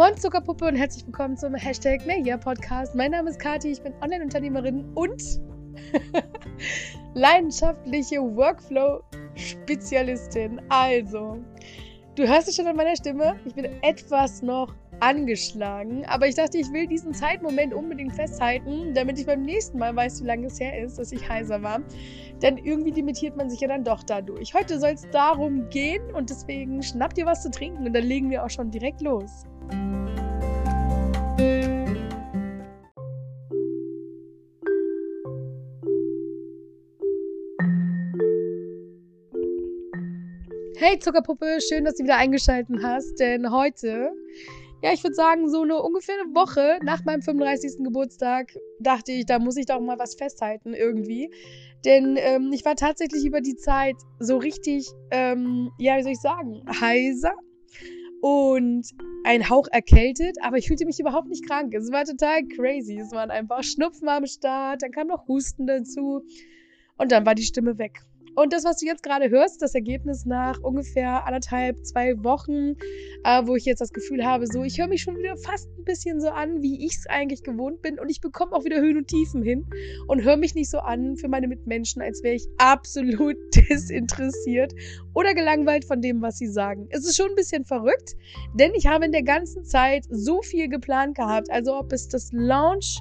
Moin Zuckerpuppe und herzlich willkommen zum Hashtag Media Podcast. Mein Name ist Kati, ich bin Online-Unternehmerin und leidenschaftliche Workflow-Spezialistin. Also, du hörst es schon an meiner Stimme, ich bin etwas noch angeschlagen, aber ich dachte, ich will diesen Zeitmoment unbedingt festhalten, damit ich beim nächsten Mal weiß, wie lange es her ist, dass ich heiser war. Denn irgendwie limitiert man sich ja dann doch dadurch. Heute soll es darum gehen und deswegen schnapp dir was zu trinken und dann legen wir auch schon direkt los. Hey Zuckerpuppe, schön, dass du wieder eingeschaltet hast, denn heute, ja, ich würde sagen, so eine ungefähr eine Woche nach meinem 35. Geburtstag dachte ich, da muss ich doch mal was festhalten irgendwie. Denn ähm, ich war tatsächlich über die Zeit so richtig, ähm, ja, wie soll ich sagen, heiser und ein Hauch erkältet, aber ich fühlte mich überhaupt nicht krank. Es war total crazy. Es waren einfach Schnupfen am Start, dann kam noch Husten dazu und dann war die Stimme weg. Und das, was du jetzt gerade hörst, das Ergebnis nach ungefähr anderthalb, zwei Wochen, äh, wo ich jetzt das Gefühl habe, so, ich höre mich schon wieder fast ein bisschen so an, wie ich es eigentlich gewohnt bin. Und ich bekomme auch wieder Höhen und Tiefen hin und höre mich nicht so an für meine Mitmenschen, als wäre ich absolut desinteressiert oder gelangweilt von dem, was sie sagen. Es ist schon ein bisschen verrückt, denn ich habe in der ganzen Zeit so viel geplant gehabt. Also ob es das Launch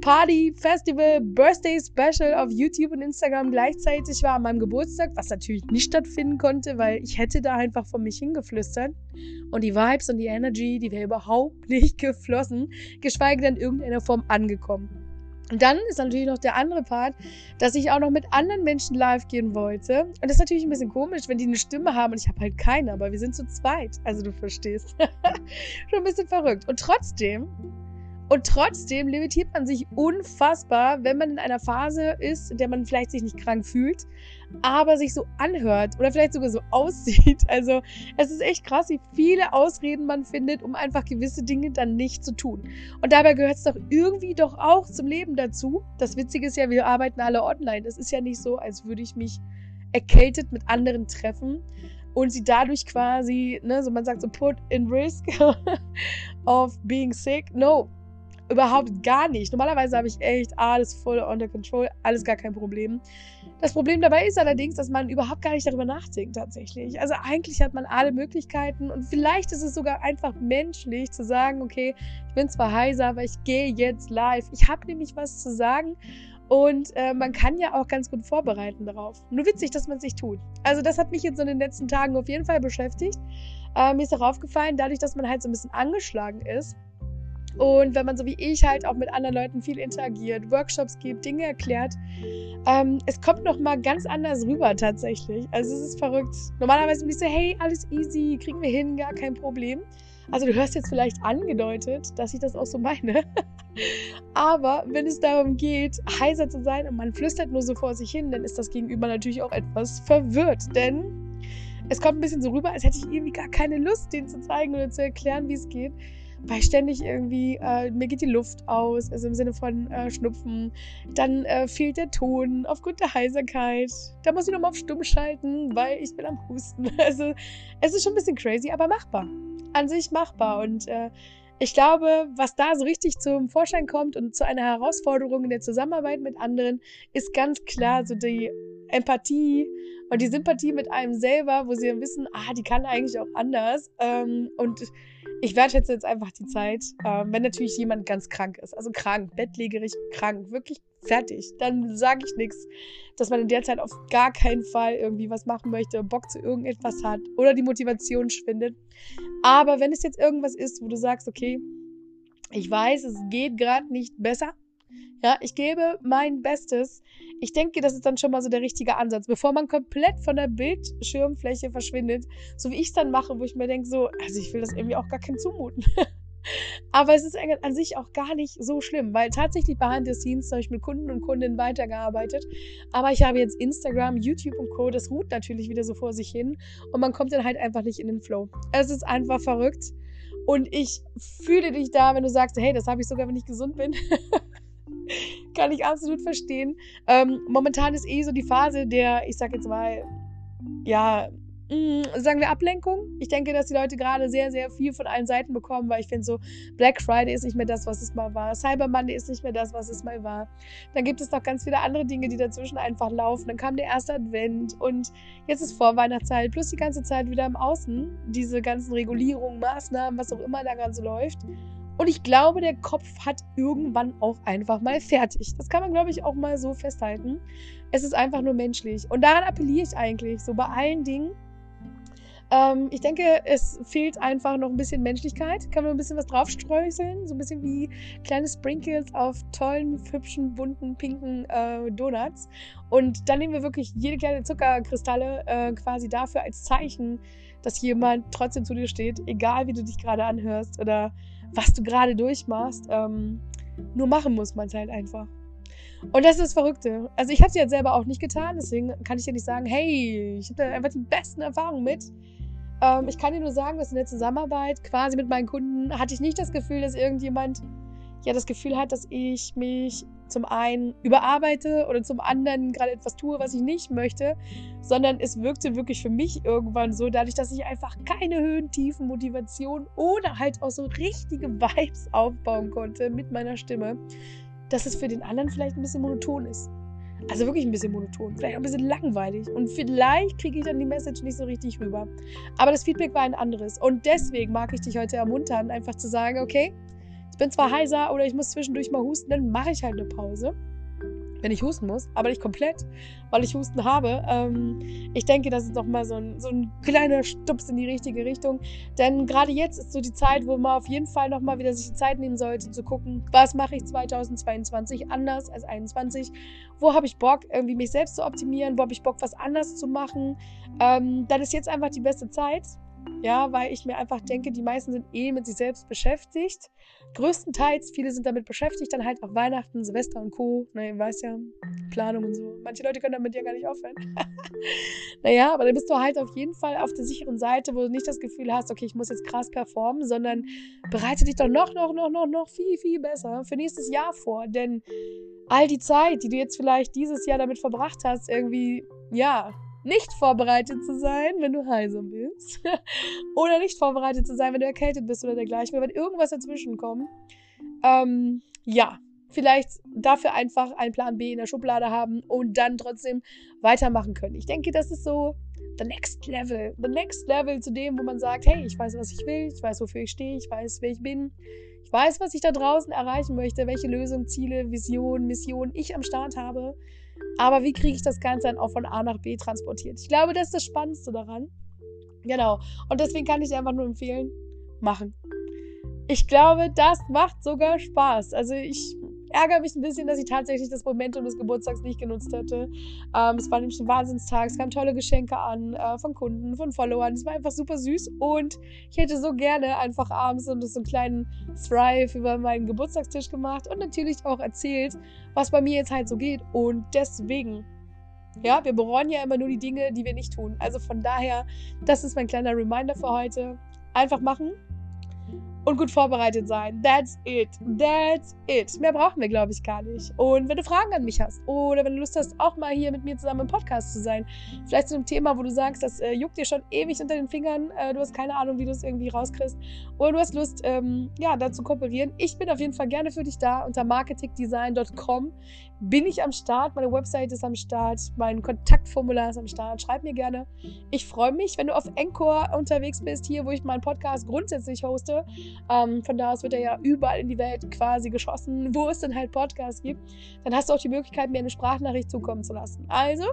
Party, Festival, Birthday Special auf YouTube und Instagram gleichzeitig war an meinem Geburtstag, was natürlich nicht stattfinden konnte, weil ich hätte da einfach von mich hingeflüstert. Und die Vibes und die Energy, die wäre überhaupt nicht geflossen, geschweige denn in irgendeiner Form angekommen. Und dann ist natürlich noch der andere Part, dass ich auch noch mit anderen Menschen live gehen wollte. Und das ist natürlich ein bisschen komisch, wenn die eine Stimme haben und ich habe halt keine, aber wir sind zu zweit. Also du verstehst. Schon ein bisschen verrückt. Und trotzdem und trotzdem limitiert man sich unfassbar, wenn man in einer Phase ist, in der man vielleicht sich nicht krank fühlt, aber sich so anhört oder vielleicht sogar so aussieht. Also es ist echt krass, wie viele Ausreden man findet, um einfach gewisse Dinge dann nicht zu tun. Und dabei gehört es doch irgendwie doch auch zum Leben dazu. Das Witzige ist ja, wir arbeiten alle online. Es ist ja nicht so, als würde ich mich erkältet mit anderen treffen und sie dadurch quasi, ne, so man sagt so put in risk of being sick. No, Überhaupt gar nicht. Normalerweise habe ich echt alles voll under control, alles gar kein Problem. Das Problem dabei ist allerdings, dass man überhaupt gar nicht darüber nachdenkt tatsächlich. Also eigentlich hat man alle Möglichkeiten und vielleicht ist es sogar einfach menschlich zu sagen, okay, ich bin zwar heiser, aber ich gehe jetzt live. Ich habe nämlich was zu sagen und äh, man kann ja auch ganz gut vorbereiten darauf. Nur witzig, dass man es nicht tut. Also das hat mich jetzt so in den letzten Tagen auf jeden Fall beschäftigt. Äh, mir ist auch aufgefallen, dadurch, dass man halt so ein bisschen angeschlagen ist, und wenn man so wie ich halt auch mit anderen Leuten viel interagiert, Workshops gibt, Dinge erklärt, ähm, es kommt noch mal ganz anders rüber tatsächlich. Also es ist verrückt. Normalerweise ich so, hey, alles easy, kriegen wir hin, gar kein Problem. Also du hörst jetzt vielleicht angedeutet, dass ich das auch so meine. Aber wenn es darum geht, heiser zu sein und man flüstert nur so vor sich hin, dann ist das Gegenüber natürlich auch etwas verwirrt. Denn es kommt ein bisschen so rüber, als hätte ich irgendwie gar keine Lust, denen zu zeigen oder zu erklären, wie es geht weil ständig irgendwie, äh, mir geht die Luft aus, also im Sinne von äh, Schnupfen. Dann äh, fehlt der Ton aufgrund der Heiserkeit. Da muss ich nochmal auf Stumm schalten, weil ich bin am Husten. Also es ist schon ein bisschen crazy, aber machbar. An sich machbar. Und äh, ich glaube, was da so richtig zum Vorschein kommt und zu einer Herausforderung in der Zusammenarbeit mit anderen, ist ganz klar so die Empathie und die Sympathie mit einem selber, wo sie dann wissen, ah, die kann eigentlich auch anders. Ähm, und ich wertschätze jetzt einfach die Zeit, ähm, wenn natürlich jemand ganz krank ist. Also krank, bettlägerig krank, wirklich fertig. Dann sage ich nichts, dass man in der Zeit auf gar keinen Fall irgendwie was machen möchte, Bock zu irgendetwas hat oder die Motivation schwindet. Aber wenn es jetzt irgendwas ist, wo du sagst, okay, ich weiß, es geht gerade nicht besser, ja, ich gebe mein Bestes. Ich denke, das ist dann schon mal so der richtige Ansatz, bevor man komplett von der Bildschirmfläche verschwindet, so wie ich es dann mache, wo ich mir denke, so, also ich will das irgendwie auch gar kein zumuten. Aber es ist an sich auch gar nicht so schlimm, weil tatsächlich behind the scenes habe ich mit Kunden und Kundinnen weitergearbeitet. Aber ich habe jetzt Instagram, YouTube und Co. Das ruht natürlich wieder so vor sich hin und man kommt dann halt einfach nicht in den Flow. Es ist einfach verrückt. Und ich fühle dich da, wenn du sagst, hey, das habe ich sogar, wenn ich gesund bin. Kann ich absolut verstehen. Ähm, momentan ist eh so die Phase der, ich sag jetzt mal, ja, mh, mm, sagen wir Ablenkung. Ich denke, dass die Leute gerade sehr, sehr viel von allen Seiten bekommen, weil ich finde so, Black Friday ist nicht mehr das, was es mal war. Cyber Monday ist nicht mehr das, was es mal war. Dann gibt es noch ganz viele andere Dinge, die dazwischen einfach laufen. Dann kam der erste Advent und jetzt ist Vorweihnachtszeit, plus die ganze Zeit wieder im Außen. Diese ganzen Regulierungen, Maßnahmen, was auch immer da ganz läuft. Und ich glaube, der Kopf hat irgendwann auch einfach mal fertig. Das kann man, glaube ich, auch mal so festhalten. Es ist einfach nur menschlich. Und daran appelliere ich eigentlich, so bei allen Dingen. Ähm, ich denke, es fehlt einfach noch ein bisschen Menschlichkeit. Kann man ein bisschen was draufstreuseln. So ein bisschen wie kleine Sprinkles auf tollen, hübschen, bunten, pinken äh, Donuts. Und dann nehmen wir wirklich jede kleine Zuckerkristalle äh, quasi dafür als Zeichen, dass jemand trotzdem zu dir steht, egal wie du dich gerade anhörst oder was du gerade durchmachst. Ähm, nur machen muss man es halt einfach. Und das ist das Verrückte. Also ich habe es jetzt selber auch nicht getan, deswegen kann ich dir nicht sagen, hey, ich habe da einfach die besten Erfahrungen mit. Ähm, ich kann dir nur sagen, dass in der Zusammenarbeit quasi mit meinen Kunden hatte ich nicht das Gefühl, dass irgendjemand ja das Gefühl hat, dass ich mich zum einen überarbeite oder zum anderen gerade etwas tue, was ich nicht möchte, sondern es wirkte wirklich für mich irgendwann so, dadurch, dass ich einfach keine Höhen, Tiefen, Motivation oder halt auch so richtige Vibes aufbauen konnte mit meiner Stimme, dass es für den anderen vielleicht ein bisschen monoton ist. Also wirklich ein bisschen monoton, vielleicht auch ein bisschen langweilig. Und vielleicht kriege ich dann die Message nicht so richtig rüber. Aber das Feedback war ein anderes. Und deswegen mag ich dich heute ermuntern, einfach zu sagen, okay, ich bin zwar heiser oder ich muss zwischendurch mal husten, dann mache ich halt eine Pause. Wenn ich husten muss, aber nicht komplett, weil ich Husten habe. Ähm, ich denke, das ist nochmal so ein, so ein kleiner Stups in die richtige Richtung. Denn gerade jetzt ist so die Zeit, wo man auf jeden Fall nochmal wieder sich die Zeit nehmen sollte, zu gucken, was mache ich 2022 anders als 2021? Wo habe ich Bock, irgendwie mich selbst zu optimieren? Wo habe ich Bock, was anders zu machen? Ähm, dann ist jetzt einfach die beste Zeit. Ja, weil ich mir einfach denke, die meisten sind eh mit sich selbst beschäftigt. Größtenteils, viele sind damit beschäftigt, dann halt auch Weihnachten, Silvester und Co. Na, ihr weißt ja, Planung und so. Manche Leute können damit ja gar nicht aufhören. naja, aber dann bist du halt auf jeden Fall auf der sicheren Seite, wo du nicht das Gefühl hast, okay, ich muss jetzt krass performen, sondern bereite dich doch noch, noch, noch, noch, noch viel, viel besser für nächstes Jahr vor. Denn all die Zeit, die du jetzt vielleicht dieses Jahr damit verbracht hast, irgendwie, ja, nicht vorbereitet zu sein, wenn du heiser bist. oder nicht vorbereitet zu sein, wenn du erkältet bist oder dergleichen. Wenn irgendwas dazwischen kommt. Ähm, ja, vielleicht dafür einfach einen Plan B in der Schublade haben und dann trotzdem weitermachen können. Ich denke, das ist so the next level. The next level zu dem, wo man sagt, hey, ich weiß, was ich will, ich weiß, wofür ich stehe, ich weiß, wer ich bin. Ich weiß, was ich da draußen erreichen möchte, welche Lösungen, Ziele, Visionen, Missionen ich am Start habe. Aber wie kriege ich das Ganze dann auch von A nach B transportiert? Ich glaube, das ist das Spannendste daran. Genau. Und deswegen kann ich dir einfach nur empfehlen, machen. Ich glaube, das macht sogar Spaß. Also ich ärgere mich ein bisschen, dass ich tatsächlich das Momentum des Geburtstags nicht genutzt hätte. Ähm, es war nämlich ein Wahnsinnstag. Es kamen tolle Geschenke an äh, von Kunden, von Followern. Es war einfach super süß und ich hätte so gerne einfach abends so einen kleinen Thrive über meinen Geburtstagstisch gemacht und natürlich auch erzählt, was bei mir jetzt halt so geht. Und deswegen ja, wir bereuen ja immer nur die Dinge, die wir nicht tun. Also von daher, das ist mein kleiner Reminder für heute. Einfach machen, und gut vorbereitet sein. That's it. That's it. Mehr brauchen wir, glaube ich, gar nicht. Und wenn du Fragen an mich hast oder wenn du Lust hast, auch mal hier mit mir zusammen im Podcast zu sein, vielleicht zu einem Thema, wo du sagst, das äh, juckt dir schon ewig unter den Fingern, äh, du hast keine Ahnung, wie du es irgendwie rauskriegst oder du hast Lust, ähm, ja, da zu kooperieren. Ich bin auf jeden Fall gerne für dich da unter marketingdesign.com bin ich am Start. Meine Website ist am Start. Mein Kontaktformular ist am Start. Schreib mir gerne. Ich freue mich, wenn du auf Encore unterwegs bist, hier, wo ich meinen Podcast grundsätzlich hoste. Ähm, von da aus wird er ja überall in die Welt quasi geschossen, wo es dann halt Podcasts gibt. Dann hast du auch die Möglichkeit, mir eine Sprachnachricht zukommen zu lassen. Also,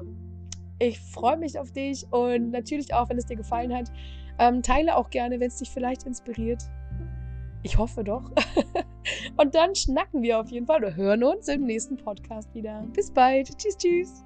ich freue mich auf dich und natürlich auch, wenn es dir gefallen hat. Ähm, teile auch gerne, wenn es dich vielleicht inspiriert. Ich hoffe doch. Und dann schnacken wir auf jeden Fall oder hören uns im nächsten Podcast wieder. Bis bald. Tschüss, tschüss.